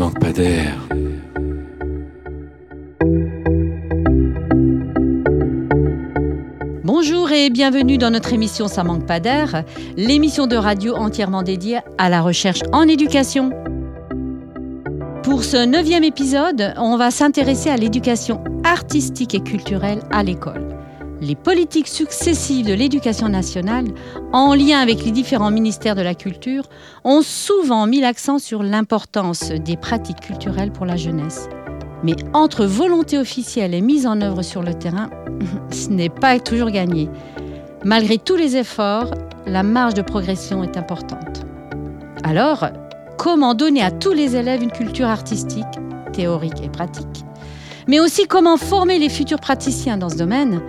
manque pas d'air. Bonjour et bienvenue dans notre émission Ça manque pas d'air, l'émission de radio entièrement dédiée à la recherche en éducation. Pour ce neuvième épisode, on va s'intéresser à l'éducation artistique et culturelle à l'école. Les politiques successives de l'éducation nationale, en lien avec les différents ministères de la culture, ont souvent mis l'accent sur l'importance des pratiques culturelles pour la jeunesse. Mais entre volonté officielle et mise en œuvre sur le terrain, ce n'est pas toujours gagné. Malgré tous les efforts, la marge de progression est importante. Alors, comment donner à tous les élèves une culture artistique, théorique et pratique? Mais aussi comment former les futurs praticiens dans ce domaine?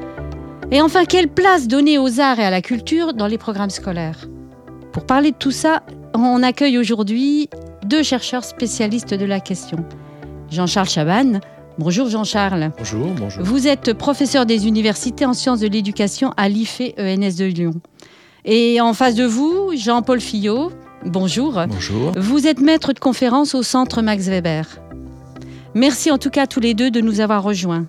Et enfin, quelle place donner aux arts et à la culture dans les programmes scolaires? Pour parler de tout ça, on accueille aujourd'hui deux chercheurs spécialistes de la question. Jean-Charles Chabanne. Bonjour Jean-Charles. Bonjour, bonjour. Vous êtes professeur des universités en sciences de l'éducation à l'IFE ENS de Lyon. Et en face de vous, Jean-Paul Fillot. Bonjour. Bonjour. Vous êtes maître de conférence au centre Max Weber. Merci en tout cas à tous les deux de nous avoir rejoints.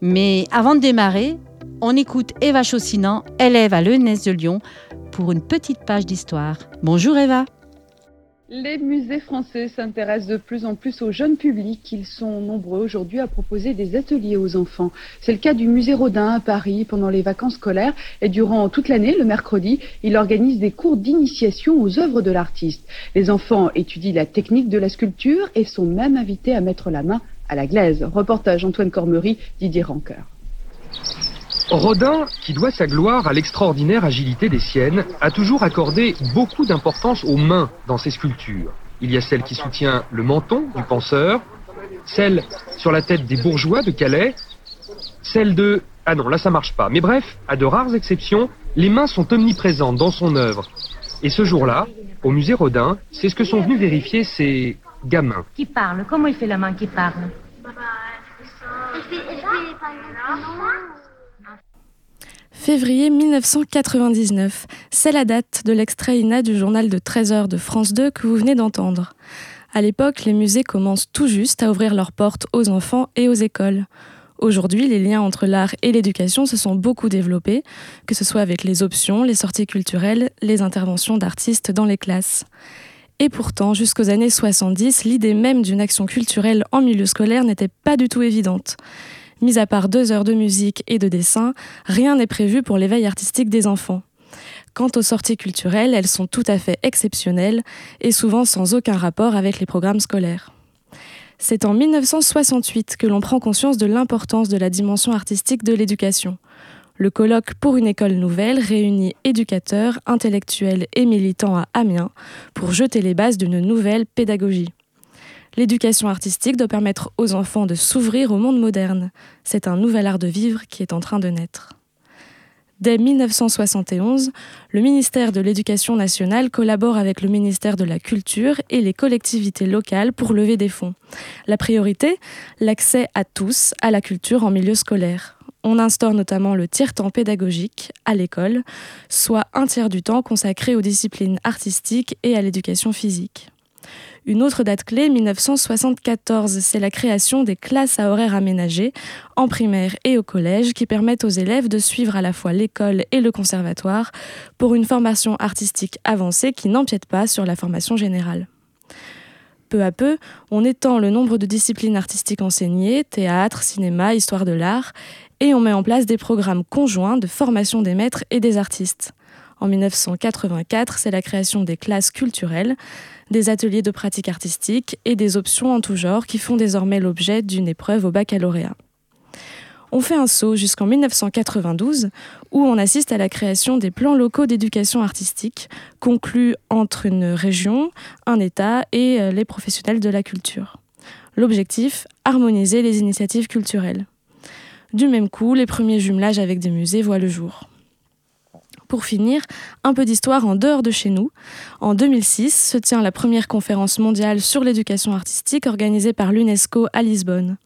Mais avant de démarrer, on écoute Eva Chaussinan, élève à l'ENS de Lyon, pour une petite page d'histoire. Bonjour Eva. Les musées français s'intéressent de plus en plus au jeune public. Ils sont nombreux aujourd'hui à proposer des ateliers aux enfants. C'est le cas du musée Rodin à Paris pendant les vacances scolaires et durant toute l'année, le mercredi, il organise des cours d'initiation aux œuvres de l'artiste. Les enfants étudient la technique de la sculpture et sont même invités à mettre la main à la glaise. Reportage Antoine Cormery, Didier Rancoeur. Rodin, qui doit sa gloire à l'extraordinaire agilité des siennes, a toujours accordé beaucoup d'importance aux mains dans ses sculptures. Il y a celle qui soutient le menton du penseur, celle sur la tête des bourgeois de Calais, celle de... Ah non, là ça marche pas. Mais bref, à de rares exceptions, les mains sont omniprésentes dans son œuvre. Et ce jour-là, au musée Rodin, c'est ce que sont venus vérifier ces gamins. Qui parle? Comment il fait la main qui parle? Février 1999, c'est la date de l'extrait INA du journal de 13h de France 2 que vous venez d'entendre. À l'époque, les musées commencent tout juste à ouvrir leurs portes aux enfants et aux écoles. Aujourd'hui, les liens entre l'art et l'éducation se sont beaucoup développés, que ce soit avec les options, les sorties culturelles, les interventions d'artistes dans les classes. Et pourtant, jusqu'aux années 70, l'idée même d'une action culturelle en milieu scolaire n'était pas du tout évidente. Mis à part deux heures de musique et de dessin, rien n'est prévu pour l'éveil artistique des enfants. Quant aux sorties culturelles, elles sont tout à fait exceptionnelles et souvent sans aucun rapport avec les programmes scolaires. C'est en 1968 que l'on prend conscience de l'importance de la dimension artistique de l'éducation. Le colloque pour une école nouvelle réunit éducateurs, intellectuels et militants à Amiens pour jeter les bases d'une nouvelle pédagogie. L'éducation artistique doit permettre aux enfants de s'ouvrir au monde moderne. C'est un nouvel art de vivre qui est en train de naître. Dès 1971, le ministère de l'Éducation nationale collabore avec le ministère de la Culture et les collectivités locales pour lever des fonds. La priorité L'accès à tous à la culture en milieu scolaire. On instaure notamment le tiers-temps pédagogique à l'école, soit un tiers du temps consacré aux disciplines artistiques et à l'éducation physique. Une autre date clé, 1974, c'est la création des classes à horaires aménagés en primaire et au collège qui permettent aux élèves de suivre à la fois l'école et le conservatoire pour une formation artistique avancée qui n'empiète pas sur la formation générale. Peu à peu, on étend le nombre de disciplines artistiques enseignées, théâtre, cinéma, histoire de l'art, et on met en place des programmes conjoints de formation des maîtres et des artistes. En 1984, c'est la création des classes culturelles, des ateliers de pratique artistique et des options en tout genre qui font désormais l'objet d'une épreuve au baccalauréat. On fait un saut jusqu'en 1992 où on assiste à la création des plans locaux d'éducation artistique conclus entre une région, un État et euh, les professionnels de la culture. L'objectif, harmoniser les initiatives culturelles. Du même coup, les premiers jumelages avec des musées voient le jour. Pour finir, un peu d'histoire en dehors de chez nous. En 2006 se tient la première conférence mondiale sur l'éducation artistique organisée par l'UNESCO à Lisbonne.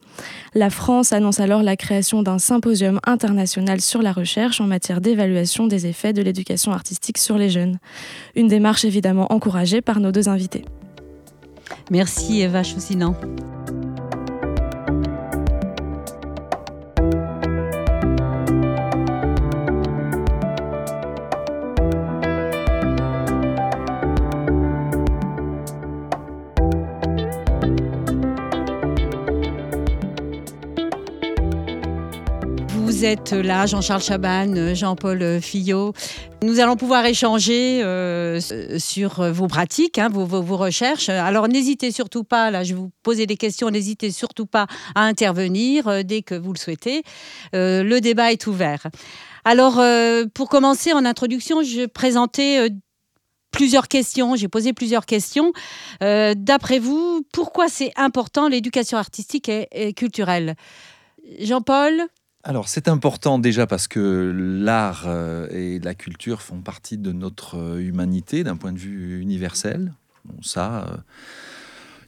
La France annonce alors la création d'un symposium international sur la recherche en matière d'évaluation des effets de l'éducation artistique sur les jeunes. Une démarche évidemment encouragée par nos deux invités. Merci Eva Choussinan. Vous êtes là, Jean-Charles Chaban, Jean-Paul Fillot. Nous allons pouvoir échanger euh, sur vos pratiques, hein, vos, recherches. Alors n'hésitez surtout pas, là je vais vous poser des questions, n'hésitez surtout pas à intervenir euh, dès que vous le souhaitez. Euh, le débat est ouvert. Alors pour commencer, en introduction, je présentais plusieurs questions, j'ai posé plusieurs questions. D'après vous, pourquoi c'est important l'éducation artistique et culturelle? Jean-Paul alors c'est important déjà parce que l'art euh, et la culture font partie de notre euh, humanité d'un point de vue universel. Ça, euh,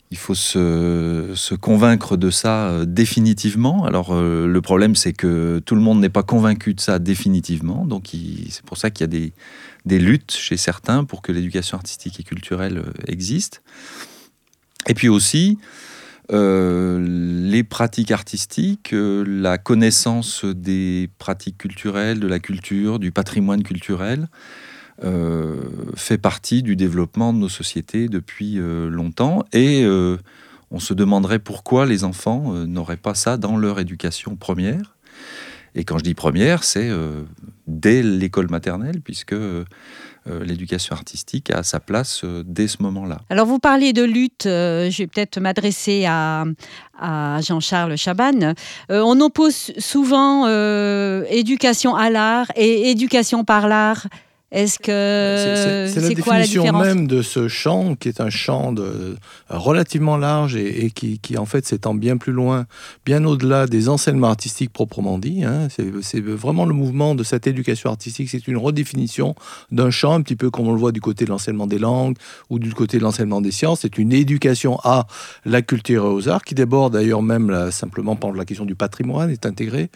il faut se, convaincre de ça définitivement. Alors le problème c'est que tout le monde n'est pas convaincu de ça définitivement. Donc c'est pour ça qu'il y a des, luttes chez certains pour que l'éducation artistique et culturelle existe. Et puis aussi, les pratiques artistiques, euh, la connaissance des pratiques culturelles, de la culture, du patrimoine culturel, euh, fait partie du développement de nos sociétés depuis euh, longtemps. Et euh, on se demanderait pourquoi les enfants n'auraient pas ça dans leur éducation première. Et quand je dis première, c'est dès l'école maternelle, puisque euh, l'éducation artistique a sa place euh, dès ce moment-là. Alors vous parlez de lutte, euh, je vais peut-être m'adresser à, à Jean-Charles Chaban. on oppose souvent éducation à l'art et éducation par l'art. Est-ce que c'est la quoi définition la même de ce champ, qui est un champ de, relativement large et, et qui, qui, en fait s'étend bien plus loin, bien au-delà des enseignements artistiques proprement dit. Hein. C'est vraiment le mouvement de cette éducation artistique. C'est une redéfinition d'un champ, un petit peu comme on le voit du côté de l'enseignement des langues ou du côté de l'enseignement des sciences. C'est une éducation à la culture et aux arts qui déborde d'ailleurs même là, simplement par la question du patrimoine est intégrée.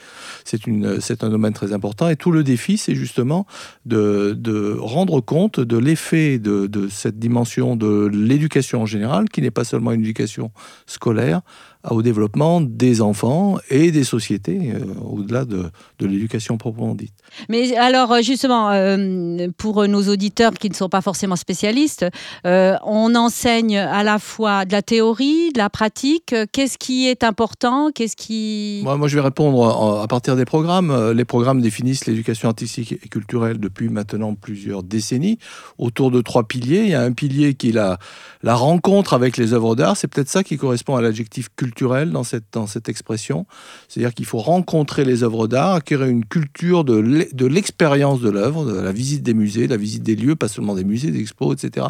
C'est un domaine très important et tout le défi, c'est justement de, de de rendre compte de l'effet de, cette dimension de l'éducation en général, qui n'est pas seulement une éducation scolaire, au développement des enfants et des sociétés, euh, au-delà de, de l'éducation proprement dite. Mais alors, justement, euh, pour nos auditeurs qui ne sont pas forcément spécialistes, euh, on enseigne à la fois de la théorie, de la pratique. Qu'est-ce qui est important? Qu'est-ce qui... Moi, moi, je vais répondre à partir des programmes. Les programmes définissent l'éducation artistique et culturelle depuis maintenant plusieurs décennies, autour de trois piliers. Il y a un pilier qui est la, la rencontre avec les œuvres d'art. C'est peut-être ça qui correspond à l'adjectif culturel dans cette, dans cette expression. C'est-à-dire qu'il faut rencontrer les œuvres d'art, acquérir une culture de l'expérience de l'œuvre, de la visite des musées, la visite des lieux, pas seulement des musées, des expos, etc.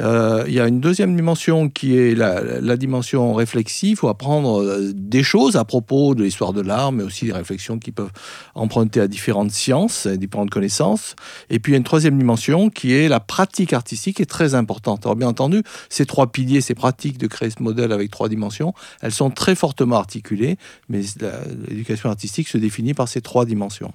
Euh, il y a une deuxième dimension qui est la, la dimension réflexive. Il faut apprendre euh, des choses à propos de l'histoire de l'art, mais aussi des réflexions qui peuvent emprunter à différentes sciences, à différentes connaissances. Et puis il y a une troisième dimension qui est la pratique artistique, qui est très importante. Alors bien entendu, ces trois piliers, ces pratiques de créer ce modèle avec trois dimensions, elles sont très fortement articulées, mais l'éducation artistique se définit par ces trois dimensions.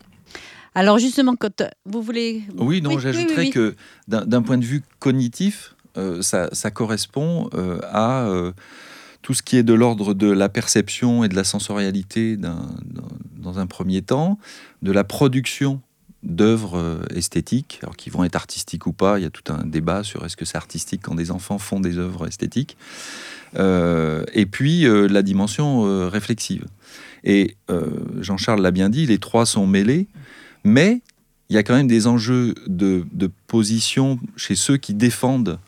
Alors justement, quand vous voulez... Oui, non, oui, j'ajouterais oui, oui, que d'un point de vue cognitif, euh, ça, ça, correspond euh, à euh, tout ce qui est de l'ordre de la perception et de la sensorialité dans un premier temps, de la production d'œuvres esthétiques, alors qui vont être artistiques ou pas. Il y a tout un débat sur est-ce que c'est artistique quand des enfants font des œuvres esthétiques. Euh, et puis euh, la dimension euh, réflexive. Et Jean-Charles l'a bien dit, les trois sont mêlés, mais il y a quand même des enjeux de position chez ceux qui défendent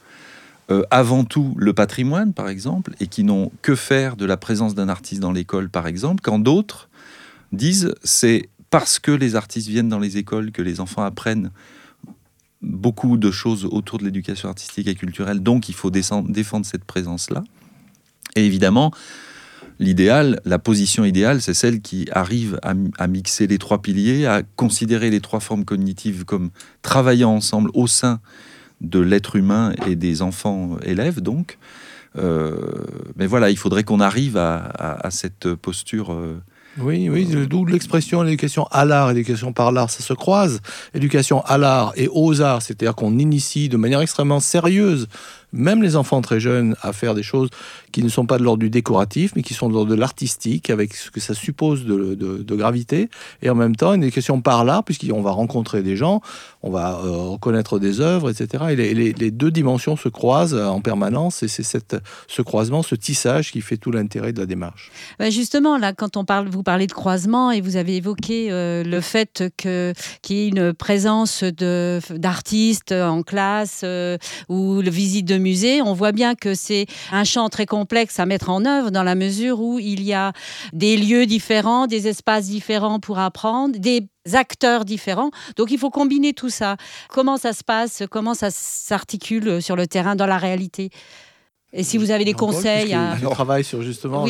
euh, avant tout le patrimoine, par exemple, et qui n'ont que faire de la présence d'un artiste dans l'école, par exemple, quand d'autres disent c'est parce que les artistes viennent dans les écoles que les enfants apprennent beaucoup de choses autour de l'éducation artistique et culturelle, donc il faut défendre cette présence-là. Et évidemment, l'idéal, la position idéale, c'est celle qui arrive à, à, mixer les trois piliers, à considérer les trois formes cognitives comme travaillant ensemble au sein de l'être humain et des enfants élèves, donc. Euh, mais voilà, il faudrait qu'on arrive à, à, à, cette posture. Euh, oui, oui, d'où l'expression l'éducation à l'art et l'éducation par l'art, ça se croise. Éducation à l'art et aux arts, c'est-à-dire qu'on initie de manière extrêmement sérieuse même les enfants très jeunes, à faire des choses qui ne sont pas de l'ordre du décoratif, mais qui sont de l'ordre de l'artistique, avec ce que ça suppose de, gravité. Et en même temps, une éducation par là, puisqu'on va rencontrer des gens, on va euh, reconnaître des œuvres, etc. Et les, deux dimensions se croisent en permanence, et c'est ce croisement, ce tissage qui fait tout l'intérêt de la démarche. Bah, justement, là, quand on parle, vous parlez de croisement, et vous avez évoqué euh, le fait qu'il y ait une présence d'artistes en classe euh, ou le visite de musée, on voit bien que c'est un champ très complexe à mettre en œuvre dans la mesure où il y a des lieux différents, des espaces différents pour apprendre, des acteurs différents. Donc il faut combiner tout ça. Comment ça se passe? Comment ça s'articule sur le terrain, dans la réalité? Et si vous avez des conseils à... travail sur justement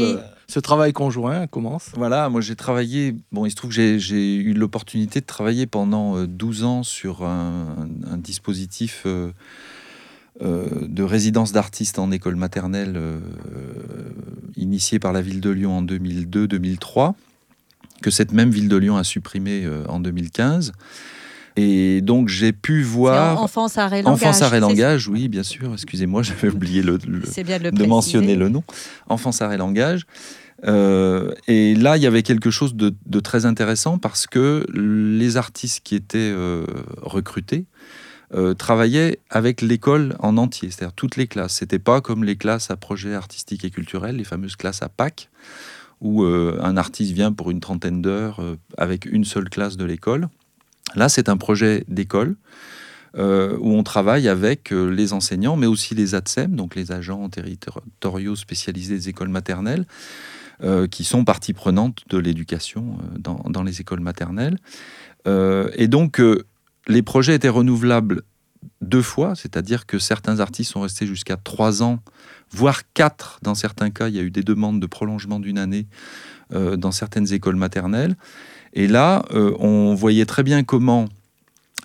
ce travail conjoint commence? Voilà, moi j'ai travaillé, bon il se trouve que j'ai eu l'opportunité de travailler pendant 12 euh, ans sur un, dispositif euh, de résidence d'artistes en école maternelle initié par la ville de Lyon en 2002-2003, que cette même ville de Lyon a supprimé en 2015. Et donc j'ai pu voir. Enfance, arrêt, langage. Enfance, arrêt, langage, oui, bien sûr. Excusez-moi, j'avais oublié le, de, mentionner le nom. Enfance, arrêt, langage. Euh, et là, il y avait quelque chose de, très intéressant parce que les artistes qui étaient euh, recrutés euh, travaillaient avec l'école en entier, c'est-à-dire toutes les classes. C'était pas comme les classes à projet artistique et culturel, les fameuses classes à PAC, où un artiste vient pour une trentaine d'heures avec une seule classe de l'école. Là, c'est un projet d'école euh, où on travaille avec euh, les enseignants, mais aussi les ATSEM, donc les agents territoriaux spécialisés des écoles maternelles, euh, qui sont partie prenante de l'éducation dans, les écoles maternelles. et donc, les projets étaient renouvelables deux fois, c'est-à-dire que certains artistes sont restés jusqu'à trois ans, voire quatre dans certains cas. Il y a eu des demandes de prolongement d'une année dans certaines écoles maternelles. Et là, euh, on voyait très bien comment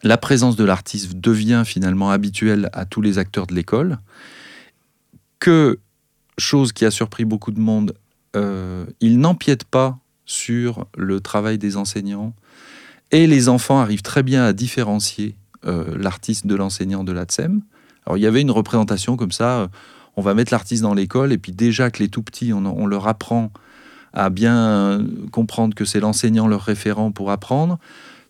la présence de l'artiste devient finalement habituelle à tous les acteurs de l'école, que, chose qui a surpris beaucoup de monde, euh, il n'empiète pas sur le travail des enseignants, et les enfants arrivent très bien à différencier euh, l'artiste de l'enseignant de l'ATSEM. Alors il y avait une représentation comme ça, on va mettre l'artiste dans l'école, et puis déjà que les tout petits, on leur apprend à bien comprendre que c'est l'enseignant leur référent pour apprendre.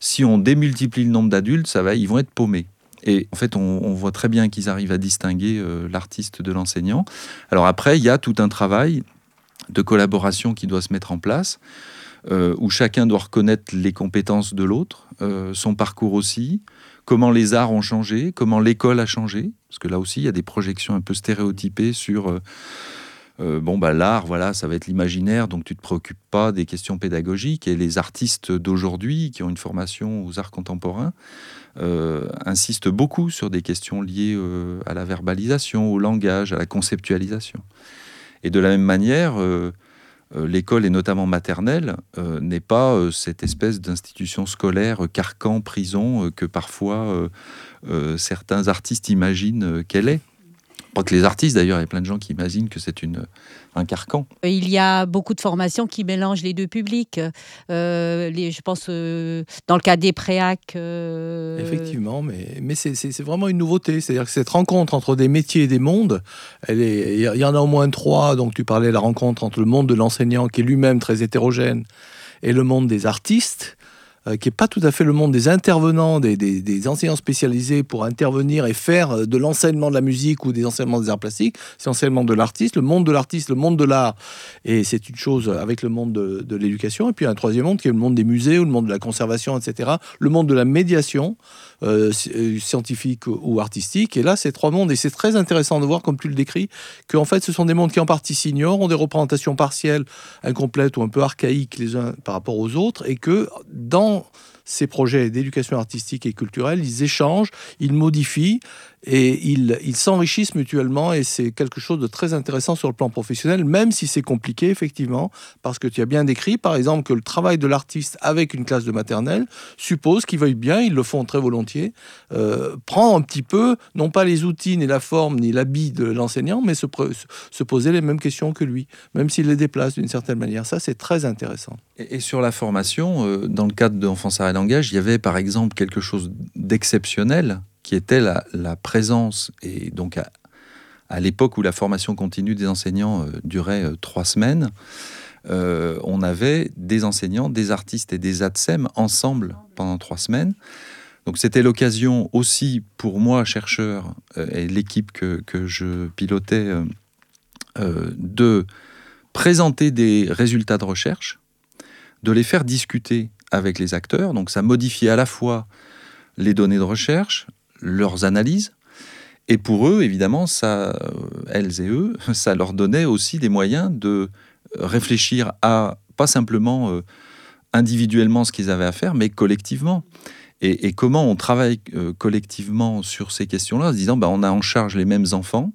Si on démultiplie le nombre d'adultes, ça va, ils vont être paumés. Et en fait, on, voit très bien qu'ils arrivent à distinguer euh, l'artiste de l'enseignant. Alors après, il y a tout un travail de collaboration qui doit se mettre en place, euh, où chacun doit reconnaître les compétences de l'autre, euh, son parcours aussi, comment les arts ont changé, comment l'école a changé, parce que là aussi, il y a des projections un peu stéréotypées sur euh, bon, bah, l'art, voilà, ça va être l'imaginaire, donc tu ne te préoccupes pas des questions pédagogiques. Et les artistes d'aujourd'hui, qui ont une formation aux arts contemporains, euh, insistent beaucoup sur des questions liées euh, à la verbalisation, au langage, à la conceptualisation. Et de la même manière, l'école, et notamment maternelle, n'est pas cette espèce d'institution scolaire carcan, prison, que parfois certains artistes imaginent qu'elle est crois que les artistes, d'ailleurs, il y a plein de gens qui imaginent que c'est une, un carcan. Il y a beaucoup de formations qui mélangent les deux publics. Euh, les, je pense euh, dans le cas des préac. Euh, Effectivement, mais, mais c'est vraiment une nouveauté. C'est-à-dire que cette rencontre entre des métiers et des mondes, il y en a au moins trois. Donc tu parlais de la rencontre entre le monde de l'enseignant, qui est lui-même très hétérogène, et le monde des artistes. Euh, qui n'est pas tout à fait le monde des intervenants, des, enseignants spécialisés pour intervenir et faire euh, de l'enseignement de la musique ou des enseignements des arts plastiques, c'est l'enseignement de l'artiste, le monde de l'artiste, le monde de l'art, et c'est une chose avec le monde de, l'éducation, et puis un troisième monde qui est le monde des musées ou le monde de la conservation, etc., le monde de la médiation euh, scientifique ou artistique, et là c'est trois mondes, et c'est très intéressant de voir, comme tu le décris, qu'en fait ce sont des mondes qui en partie s'ignorent, ont des représentations partielles, incomplètes ou un peu archaïques les uns par rapport aux autres, et que dans vraiment ces projets d'éducation artistique et culturelle, ils échangent, ils modifient et ils s'enrichissent mutuellement et c'est quelque chose de très intéressant sur le plan professionnel, même si c'est compliqué effectivement, parce que tu as bien décrit par exemple que le travail de l'artiste avec une classe de maternelle suppose qu'ils veuillent bien, ils le font très volontiers, euh, prend un petit peu, non pas les outils, ni la forme, ni l'habit de l'enseignant, mais se, se, poser les mêmes questions que lui, même s'il les déplace d'une certaine manière. Ça, c'est très intéressant. Et, sur la formation, euh, dans le cadre d'Enfance à il y avait par exemple quelque chose d'exceptionnel qui était la, présence et donc à l'époque où la formation continue des enseignants durait trois semaines, on avait des enseignants, des artistes et des ATSEM ensemble pendant trois semaines. Donc c'était l'occasion aussi pour moi, chercheur, et l'équipe que, je pilotais, de présenter des résultats de recherche, de les faire discuter avec les acteurs. Donc ça modifie à la fois les données de recherche, leurs analyses, et pour eux, évidemment, ça, elles et eux, ça leur donnait aussi des moyens de réfléchir à pas simplement euh, individuellement ce qu'ils avaient à faire, mais collectivement. Et, comment on travaille euh, collectivement sur ces questions-là, en se disant, bah, on a en charge les mêmes enfants,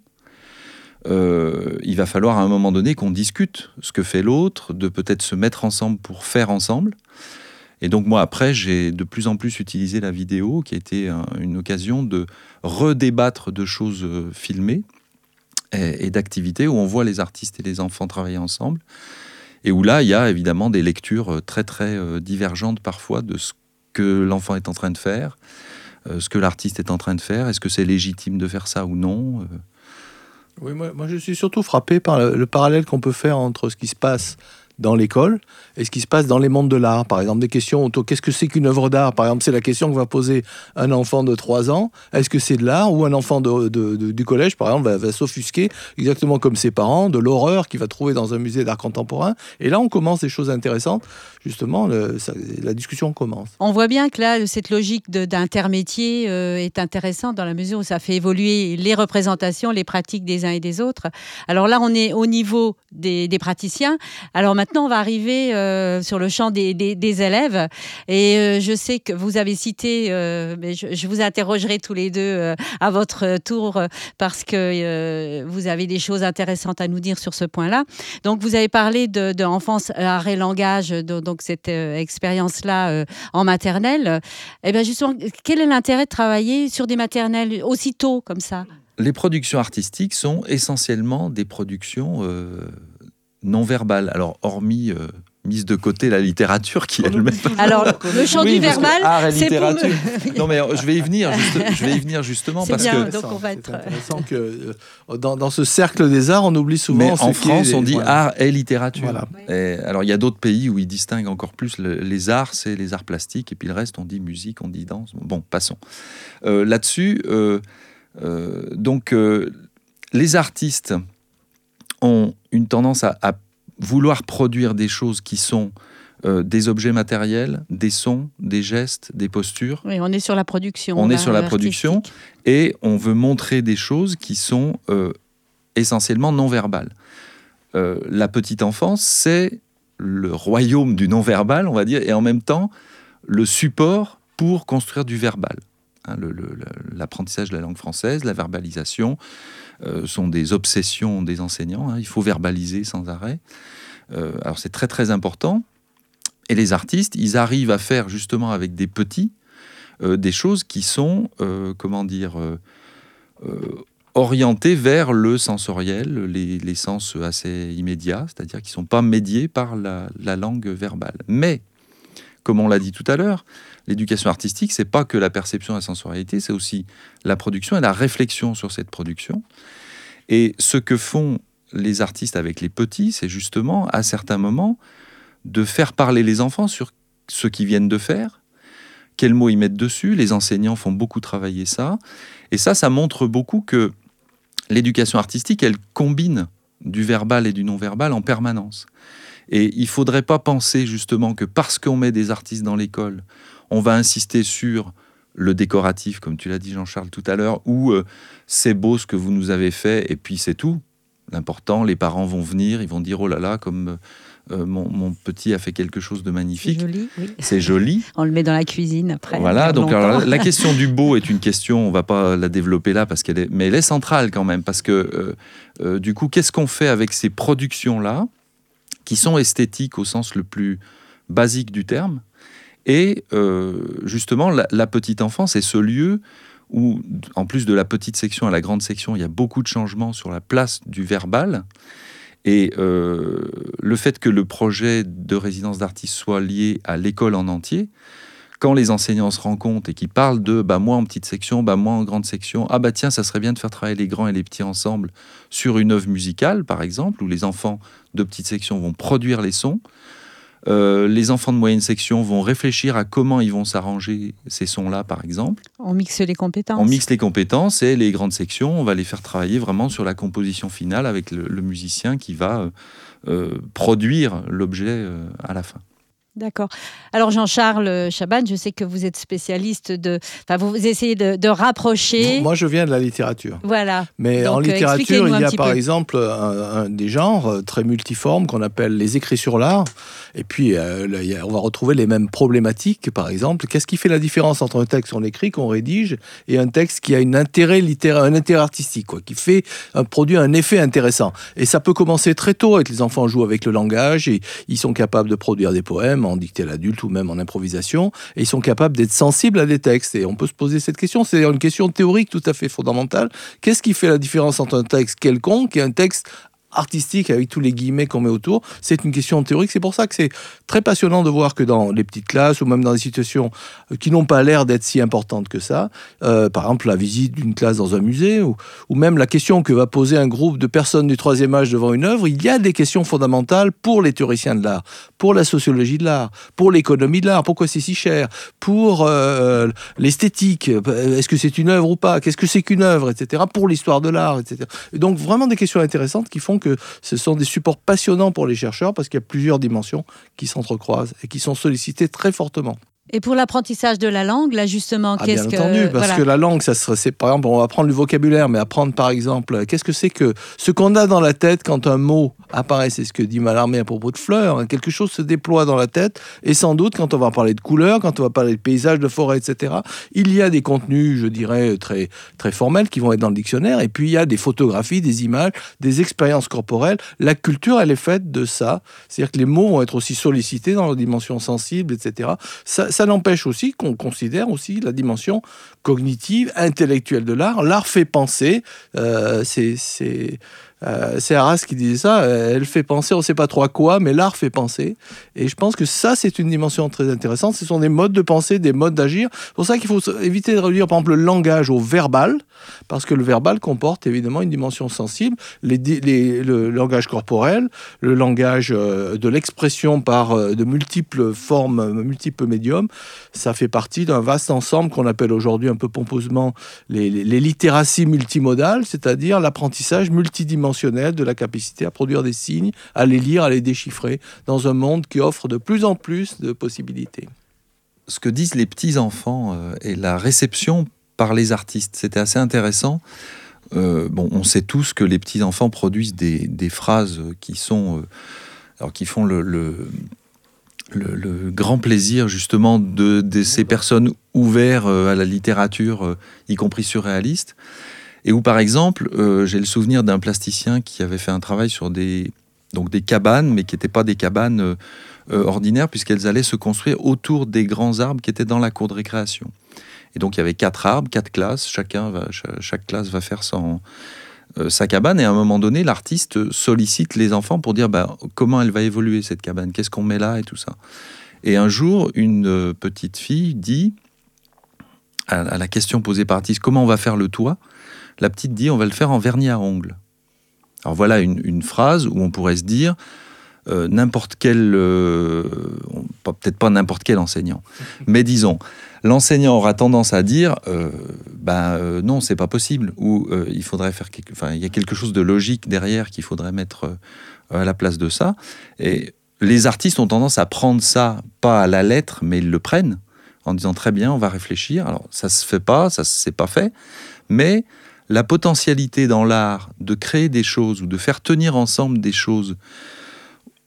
euh, il va falloir à un moment donné qu'on discute ce que fait l'autre, de peut-être se mettre ensemble pour faire ensemble. Et donc moi après, j'ai de plus en plus utilisé la vidéo, qui a été une occasion de redébattre de choses euh, filmées et, d'activités où on voit les artistes et les enfants travailler ensemble. Et où là, il y a évidemment des lectures euh, très très divergentes parfois de ce que l'enfant est en train de faire, ce que l'artiste est en train de faire. Est-ce que c'est légitime de faire ça ou non oui, moi, je suis surtout frappé par le parallèle qu'on peut faire entre ce qui se passe dans l'école et ce qui se passe dans les mondes de l'art. Par exemple, des questions autour qu'est-ce que c'est qu'une œuvre d'art? Par exemple, c'est la question que va poser un enfant de 3 ans. Est-ce que c'est de l'art Ou un enfant de, du collège, par exemple, va, s'offusquer, exactement comme ses parents, de l'horreur qu'il va trouver dans un musée d'art contemporain? Et là, on commence des choses intéressantes. Justement, la discussion commence. On voit bien que là, cette logique d'intermétier euh, est intéressante dans la mesure où ça fait évoluer les représentations, les pratiques des uns et des autres. Alors là, on est au niveau des, des praticiens. Alors maintenant, maintenant, on va arriver euh, sur le champ des, élèves. Et euh, je sais que vous avez cité, euh, je, vous interrogerai tous les deux à votre tour parce que vous avez des choses intéressantes à nous dire sur ce point-là. Donc, vous avez parlé de, de enfance, art et langage, donc cette expérience-là en maternelle. Et eh bien, justement, quel est l'intérêt de travailler sur des maternelles aussitôt comme ça? Les productions artistiques sont essentiellement des productions non verbal. Alors, hormis euh, mise de côté la littérature qui elle-même. Alors, le champ du verbal, c'est littérature. non, mais euh, je vais y venir. je vais y venir justement parce bien, que. Donc on va être. intéressant que euh, dans, ce cercle des arts, on oublie souvent. Mais en France, on dit art et littérature. alors, il y a d'autres pays où ils distinguent encore plus les arts, c'est les arts plastiques, et puis le reste, on dit musique, on dit danse. Bon, passons. Là-dessus, donc, les artistes ont une tendance à, vouloir produire des choses qui sont euh, des objets matériels, des sons, des gestes, des postures. Oui, on est sur la production. On est sur la production et on veut montrer des choses qui sont euh, essentiellement non verbales. Euh, la petite enfance, c'est le royaume du non verbal, on va dire, et en même temps le support pour construire du verbal. Hein, l'apprentissage de la langue française, la verbalisation, sont des obsessions des enseignants. Hein. Il faut verbaliser sans arrêt. Euh, alors c'est très très important. Et les artistes, ils arrivent à faire justement avec des petits euh, des choses qui sont, comment dire, orientées vers le sensoriel, les, sens assez immédiats, c'est-à-dire qui ne sont pas médiés par la, la langue verbale. Mais, comme on l'a dit tout à l'heure, l'éducation artistique, c'est pas que la perception et la sensorialité, c'est aussi la production et la réflexion sur cette production. Et ce que font les artistes avec les petits, c'est justement, à certains moments, de faire parler les enfants sur ce qu'ils viennent de faire, quels mots ils mettent dessus. Les enseignants font beaucoup travailler ça. Et ça, ça montre beaucoup que l'éducation artistique, elle combine du verbal et du non-verbal en permanence. Et il ne faudrait pas penser justement que parce qu'on met des artistes dans l'école, on va insister sur le décoratif, comme tu l'as dit Jean-Charles tout à l'heure, ou euh, c'est beau ce que vous nous avez fait, et puis c'est tout. L'important, les parents vont venir, ils vont dire oh là là, comme euh, mon, petit a fait quelque chose de magnifique. C'est joli, oui. Joli. on le met dans la cuisine après. Voilà, donc la question du beau est une question, on va pas la développer là, parce qu'elle est, mais elle est centrale quand même, parce que euh, du coup, qu'est-ce qu'on fait avec ces productions-là, qui sont esthétiques au sens le plus basique du terme et euh, justement, la, petite enfance est ce lieu où, en plus de la petite section à la grande section, il y a beaucoup de changements sur la place du verbal. Et euh, le fait que le projet de résidence d'artiste soit lié à l'école en entier, quand les enseignants se rencontrent et qu'ils parlent de bah, moi en petite section, bah, moi en grande section, ah bah tiens, ça serait bien de faire travailler les grands et les petits ensemble sur une œuvre musicale, par exemple, où les enfants de petite section vont produire les sons. Euh, les enfants de moyenne section vont réfléchir à comment ils vont s'arranger ces sons-là, par exemple. On mixe les compétences. On mixe les compétences et les grandes sections, on va les faire travailler vraiment sur la composition finale avec le, musicien qui va euh, euh, produire l'objet à la fin. D'accord. Alors Jean-Charles Chaban, je sais que vous êtes spécialiste de... Enfin, vous essayez de, rapprocher... Moi, je viens de la littérature. Voilà. Mais en littérature, il y a par exemple un, des genres très multiformes qu'on appelle les écrits sur l'art. Et puis, euh, on va retrouver les mêmes problématiques, par exemple. Qu'est-ce qui fait la différence entre un texte qu'on écrit, qu'on rédige, et un texte qui a un intérêt littéraire, un intérêt artistique, quoi, qui fait un produit, un effet intéressant. Et ça peut commencer très tôt, avec les enfants jouent avec le langage, et ils sont capables de produire des poèmes en dictée à l'adulte ou même en improvisation, et ils sont capables d'être sensibles à des textes. Et on peut se poser cette question, c'est une question théorique tout à fait fondamentale. Qu'est-ce qui fait la différence entre un texte quelconque et un texte artistique avec tous les guillemets qu'on met autour, c'est une question théorique. C'est pour ça que c'est très passionnant de voir que dans les petites classes ou même dans des situations euh, qui n'ont pas l'air d'être si importantes que ça, euh, par exemple la visite d'une classe dans un musée ou, même la question que va poser un groupe de personnes du troisième âge devant une œuvre, il y a des questions fondamentales pour les théoriciens de l'art, pour la sociologie de l'art, pour l'économie de l'art, pourquoi c'est si cher, pour euh, l'esthétique, est-ce que c'est une œuvre ou pas, qu'est-ce que c'est qu'une œuvre, etc., pour l'histoire de l'art, etc. Et donc vraiment des questions intéressantes qui font que ce sont des supports passionnants pour les chercheurs parce qu'il y a plusieurs dimensions qui s'entrecroisent et qui sont sollicitées très fortement. Et pour l'apprentissage de la langue, là justement, ah, qu'est-ce que... Bien entendu, parce que la langue, ça c'est par exemple, on va apprendre le vocabulaire, mais apprendre par exemple, qu'est-ce que c'est que ce qu'on a dans la tête quand un mot apparaît, c'est ce que dit Mallarmé à propos de fleurs, hein. quelque chose se déploie dans la tête, et sans doute quand on va parler de couleurs, quand on va parler de paysages, de forêts, etc., il y a des contenus, je dirais, très, très formels qui vont être dans le dictionnaire, et puis il y a des photographies, des images, des expériences corporelles. La culture, elle est faite de ça, c'est-à-dire que les mots vont être aussi sollicités dans leur dimension sensible, etc. Ça, ça n'empêche aussi qu'on considère aussi la dimension cognitive, intellectuelle de l'art. L'art fait penser, euh, c'est euh, c'est Arras qui disait ça, euh, elle fait penser, on ne sait pas trop à quoi, mais l'art fait penser. Et je pense que ça, c'est une dimension très intéressante. Ce sont des modes de penser, des modes d'agir. C'est pour ça qu'il faut éviter de réduire, par exemple, le langage au verbal, parce que le verbal comporte évidemment une dimension sensible. Le langage corporel, le langage euh, de l'expression par de multiples formes, multiples médiums, ça fait partie d'un vaste ensemble qu'on appelle aujourd'hui un peu pompeusement les, les littératies multimodales, c'est-à-dire l'apprentissage multidimensionnel de la capacité à produire des signes, à les lire, à les déchiffrer, dans un monde qui offre de plus en plus de possibilités. Ce que disent les petits-enfants euh, et la réception par les artistes, c'était assez intéressant. Euh, bon, on sait tous que les petits-enfants produisent des, phrases qui sont... Euh, alors qui font le, grand plaisir justement de, de, ces personnes ouvertes à la littérature, y compris surréaliste. Et où, par exemple, euh, j'ai le souvenir d'un plasticien qui avait fait un travail sur des, donc des cabanes, mais qui n'étaient pas des cabanes euh, euh, ordinaires, puisqu'elles allaient se construire autour des grands arbres qui étaient dans la cour de récréation. Et donc, il y avait quatre arbres, quatre classes, chacun va, chaque classe va faire son, sa cabane, et à un moment donné, l'artiste sollicite les enfants pour dire bah, comment elle va évoluer, cette cabane, qu'est-ce qu'on met là, et tout ça. Et un jour, une petite fille dit, à, la question posée par l'artiste, comment on va faire le toit? La petite dit on va le faire en vernis à ongles. Alors voilà une, phrase où on pourrait se dire euh, n'importe quel, euh, peut-être pas n'importe quel enseignant, mais disons, l'enseignant aura tendance à dire euh, ben non, c'est pas possible, ou il faudrait faire quelque, enfin, il y a quelque chose de logique derrière qu'il faudrait mettre à la place de ça. Et les artistes ont tendance à prendre ça, pas à la lettre, mais ils le prennent en disant très bien, on va réfléchir. Alors ça se fait pas, ça s'est pas fait, mais la potentialité dans l'art de créer des choses ou de faire tenir ensemble des choses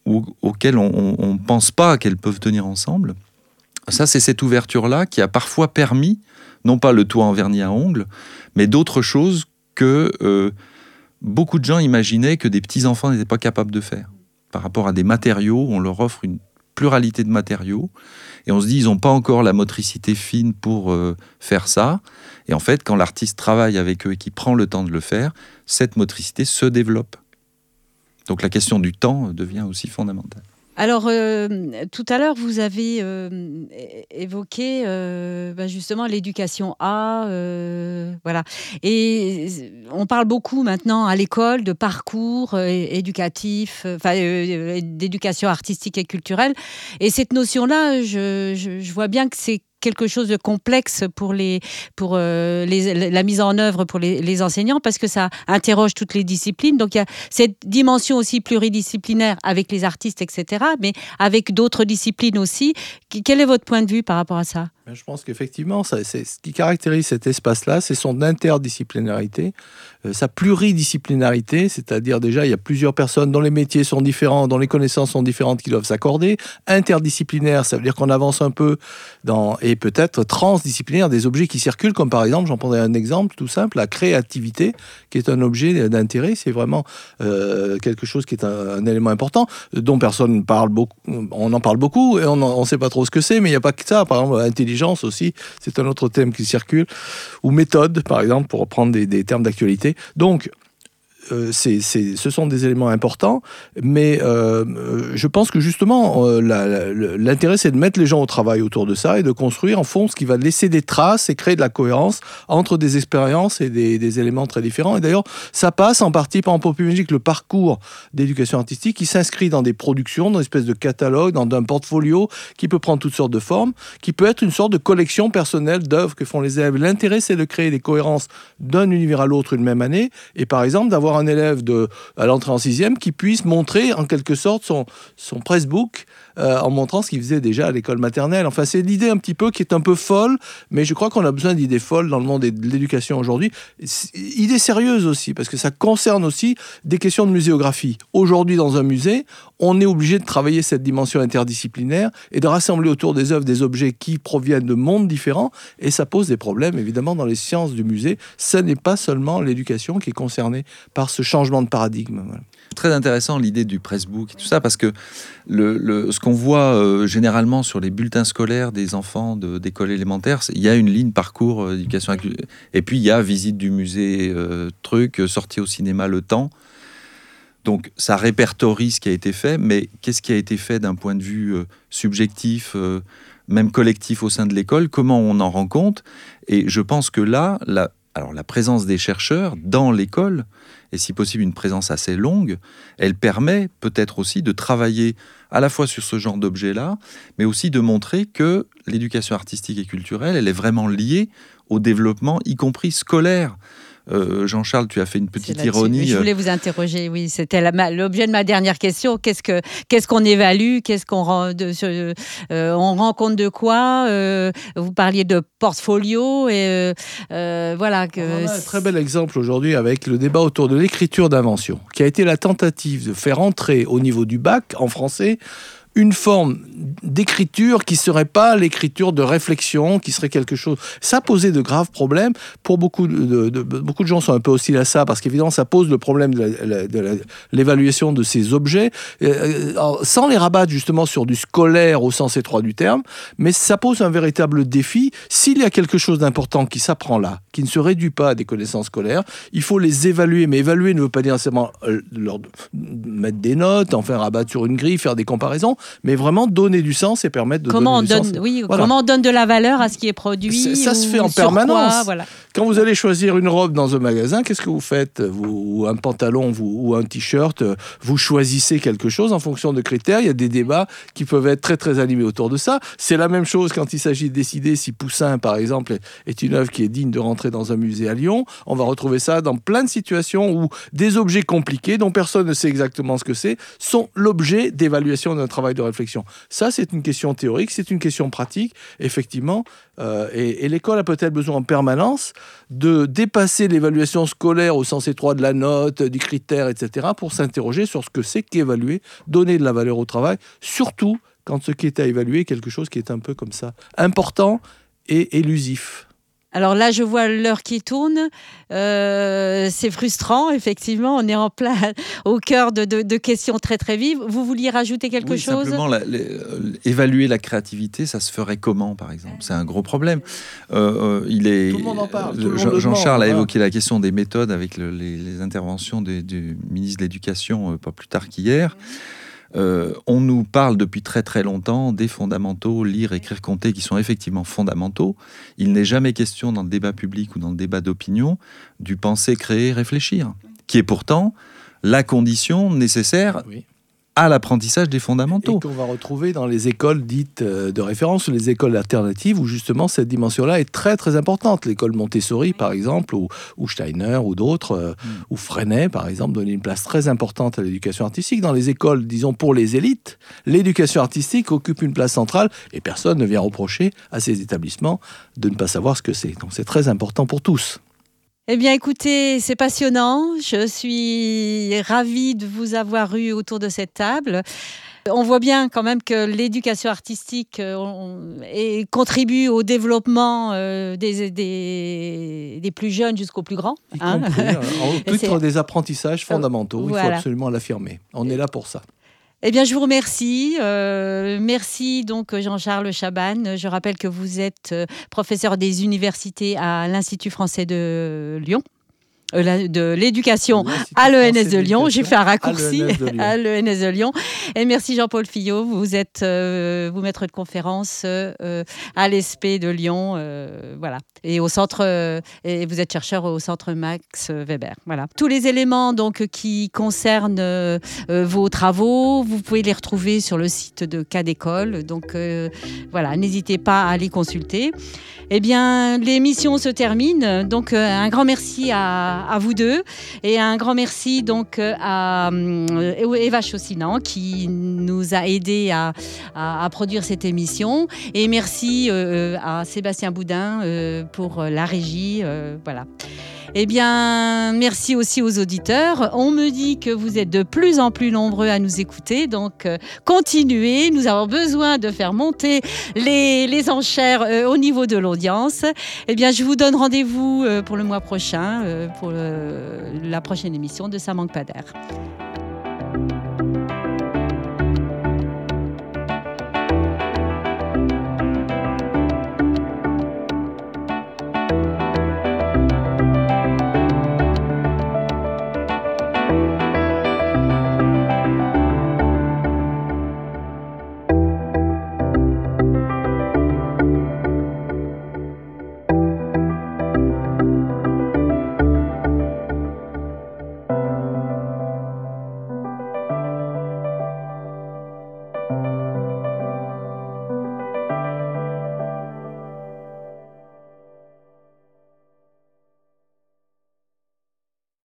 auxquelles on ne pense pas qu'elles peuvent tenir ensemble, ça c'est cette ouverture-là qui a parfois permis, non pas le toit en vernis à ongles, mais d'autres choses que euh, beaucoup de gens imaginaient que des petits-enfants n'étaient pas capables de faire. Par rapport à des matériaux, on leur offre une pluralité de matériaux, et on se dit, ils n'ont pas encore la motricité fine pour euh, faire ça. Et en fait, quand l'artiste travaille avec eux et qu'il prend le temps de le faire, cette motricité se développe. Donc la question du temps devient aussi fondamentale. Alors, euh, tout à l'heure, vous avez euh, évoqué euh, bah, justement l'éducation A, voilà. Et on parle beaucoup maintenant à l'école de parcours éducatif, enfin d'éducation artistique et culturelle. Et cette notion-là, je vois bien que c'est quelque chose de complexe pour, les, pour euh, la mise en œuvre pour les, les, enseignants parce que ça interroge toutes les disciplines. Donc il y a cette dimension aussi pluridisciplinaire avec les artistes, etc., mais avec d'autres disciplines aussi. Quel est votre point de vue par rapport à ça? Je pense qu'effectivement, ce qui caractérise cet espace-là, c'est son interdisciplinarité, euh, sa pluridisciplinarité, c'est-à-dire déjà il y a plusieurs personnes dont les métiers sont différents, dont les connaissances sont différentes qui doivent s'accorder. Interdisciplinaire, ça veut dire qu'on avance un peu et peut-être transdisciplinaire des objets qui circulent, comme par exemple, j'en prendrai un exemple tout simple, la créativité, qui est un objet d'intérêt, c'est vraiment euh, quelque chose qui est un, élément important dont personne ne parle beaucoup. On en parle beaucoup et on ne sait pas trop ce que c'est, mais il n'y a pas que ça. Par exemple, intelligence aussi, c'est un autre thème qui circule, ou méthode, par exemple, pour reprendre des, des termes d'actualité. Donc, euh, c'est, ce sont des éléments importants, mais euh, je pense que justement, euh, l'intérêt, c'est de mettre les gens au travail autour de ça et de construire en fond ce qui va laisser des traces et créer de la cohérence entre des expériences et des, éléments très différents. Et d'ailleurs, ça passe en partie par Magique, le parcours d'éducation artistique qui s'inscrit dans des productions, dans une espèce de catalogue, dans un portfolio qui peut prendre toutes sortes de formes, qui peut être une sorte de collection personnelle d'œuvres que font les élèves. L'intérêt, c'est de créer des cohérences d'un univers à l'autre une même année, et par exemple d'avoir un élève de, à l'entrée en sixième qui puisse montrer en quelque sorte son, son pressbook euh, en montrant ce qu'il faisait déjà à l'école maternelle. Enfin, c'est l'idée un petit peu qui est un peu folle, mais je crois qu'on a besoin d'idées folles dans le monde de l'éducation aujourd'hui. Idée sérieuse aussi, parce que ça concerne aussi des questions de muséographie. Aujourd'hui, dans un musée, on est obligé de travailler cette dimension interdisciplinaire et de rassembler autour des œuvres des objets qui proviennent de mondes différents, et ça pose des problèmes, évidemment, dans les sciences du musée. Ce n'est pas seulement l'éducation qui est concernée par ce changement de paradigme. Très intéressant l'idée du pressbook et tout ça, parce que le, ce qu'on voit euh, généralement sur les bulletins scolaires des enfants d'école élémentaire, il y a une ligne parcours euh, éducation et puis il y a visite du musée, euh, truc, sortie au cinéma le temps. Donc ça répertorie ce qui a été fait, mais qu'est-ce qui a été fait d'un point de vue subjectif, même collectif au sein de l'école? Comment on en rend compte? Et je pense que là, la, alors la présence des chercheurs dans l'école et si possible une présence assez longue, elle permet peut-être aussi de travailler à la fois sur ce genre d'objet-là, mais aussi de montrer que l'éducation artistique et culturelle, elle est vraiment liée au développement, y compris scolaire, euh, Jean-Charles, tu as fait une petite ironie. Je voulais euh, vous interroger, oui, c'était l'objet de ma dernière question. Qu'est-ce qu'on évalue? Qu'est-ce qu'on rend, euh, on rend compte de quoi? Vous parliez de portfolio et voilà. Que... On a un très bel exemple aujourd'hui avec le débat autour de l'écriture d'invention, qui a été la tentative de faire entrer au niveau du bac en français une forme d'écriture qui serait pas l'écriture de réflexion, qui serait quelque chose. Ça posait de graves problèmes. Pour beaucoup de, beaucoup de gens sont un peu hostiles à ça parce qu'évidemment ça pose le problème de l'évaluation de ces objets, euh, sans les rabattre justement sur du scolaire au sens étroit du terme, mais ça pose un véritable défi. S'il y a quelque chose d'important qui s'apprend là, qui ne se réduit pas à des connaissances scolaires, il faut les évaluer. Mais évaluer ne veut pas dire nécessairement euh, leur mettre des notes, en faire rabattre sur une grille, faire des comparaisons mais vraiment donner du sens et permettre de comment donner on donne, Oui, comment on donne de la valeur à ce qui est produit Ça se fait en permanence. voilà. Quand vous allez choisir une robe dans un magasin, qu'est-ce que vous faites vous, Ou un pantalon vous, ou un t-shirt, vous choisissez quelque chose en fonction de critères. Il y a des débats qui peuvent être très très animés autour de ça. C'est la même chose quand il s'agit de décider si Poussin, par exemple, est une œuvre qui est digne de rentrer dans un musée à Lyon. On va retrouver ça dans plein de situations où des objets compliqués, dont personne ne sait exactement ce que c'est, sont l'objet d'évaluation d'un travail de réflexion. Ça, c'est une question théorique, c'est une question pratique, effectivement. Euh, et, l'école a peut-être besoin en permanence de dépasser l'évaluation scolaire au sens étroit de la note, du critère, etc., pour s'interroger sur ce que c'est qu'évaluer, donner de la valeur au travail, surtout quand ce qui est à évaluer est quelque chose qui est un peu comme ça, important et élusif. Alors là, je vois l'heure qui tourne. Euh, c'est frustrant, effectivement. On est en plein au cœur de, questions très très vives. Vous vouliez rajouter quelque oui, chose? Simplement, euh, évaluer la créativité, ça se ferait comment, par exemple? C'est un gros problème. Euh, il est. Tout le monde en parle. Jean-Charles a évoqué la question des méthodes avec les, interventions du ministre de l'Éducation pas plus tard qu'hier. Euh, on nous parle depuis très très longtemps des fondamentaux, lire, écrire, compter, qui sont effectivement fondamentaux. Il n'est jamais question dans le débat public ou dans le débat d'opinion du penser, créer, réfléchir, qui est pourtant la condition nécessaire. À l'apprentissage des fondamentaux. Et qu'on va retrouver dans les écoles dites euh, de référence les écoles alternatives où justement cette dimension-là est très très importante. L'école Montessori par exemple, ou, ou Steiner ou d'autres, euh, Mm. ou Freinet par exemple, donnent une place très importante à l'éducation artistique. Dans les écoles, disons pour les élites, l'éducation artistique occupe une place centrale et personne ne vient reprocher à ces établissements de ne pas savoir ce que c'est. Donc c'est très important pour tous. Eh bien, écoutez, c'est passionnant. Je suis ravie de vous avoir eu autour de cette table. On voit bien quand même que l'éducation artistique euh, on- et contribue au développement euh, des, des, des plus jeunes jusqu'aux plus grands. Hein. compris euh, Et titre des apprentissages fondamentaux. Il faut absolument l'affirmer. On est là pour ça. Eh bien, je vous remercie. Euh, merci donc Jean-Charles Chaban. Je rappelle que vous êtes euh, professeur des universités à l'Institut français de Lyon, de l'éducation à l'ENS de Lyon. J'ai fait un raccourci à l'ENS de Lyon. Et merci Jean-Paul Fillot. Vous êtes euh, vous maître de conférence euh, à l'ESP de Lyon, euh, voilà. Et au centre euh, et vous êtes chercheur au centre Max Weber, voilà. Tous les éléments donc qui concernent euh, euh, vos travaux, vous pouvez les retrouver sur le site de Cas d'école. Donc euh, voilà, n'hésitez pas à les consulter. Eh bien, l'émission se termine. Donc, euh, un grand merci à, à vous deux et un grand merci donc euh, à euh, Eva Chaussinan qui nous a aidés à, produire cette émission. Et merci euh, à Sébastien Boudin pour la régie. voilà. Eh bien, merci aussi aux auditeurs. On me dit que vous êtes de plus en plus nombreux à nous écouter, donc continuez. Nous avons besoin de faire monter les, les enchères au niveau de l'audience. Eh bien, je vous donne rendez-vous pour le mois prochain, pour le- la prochaine émission de Ça manque.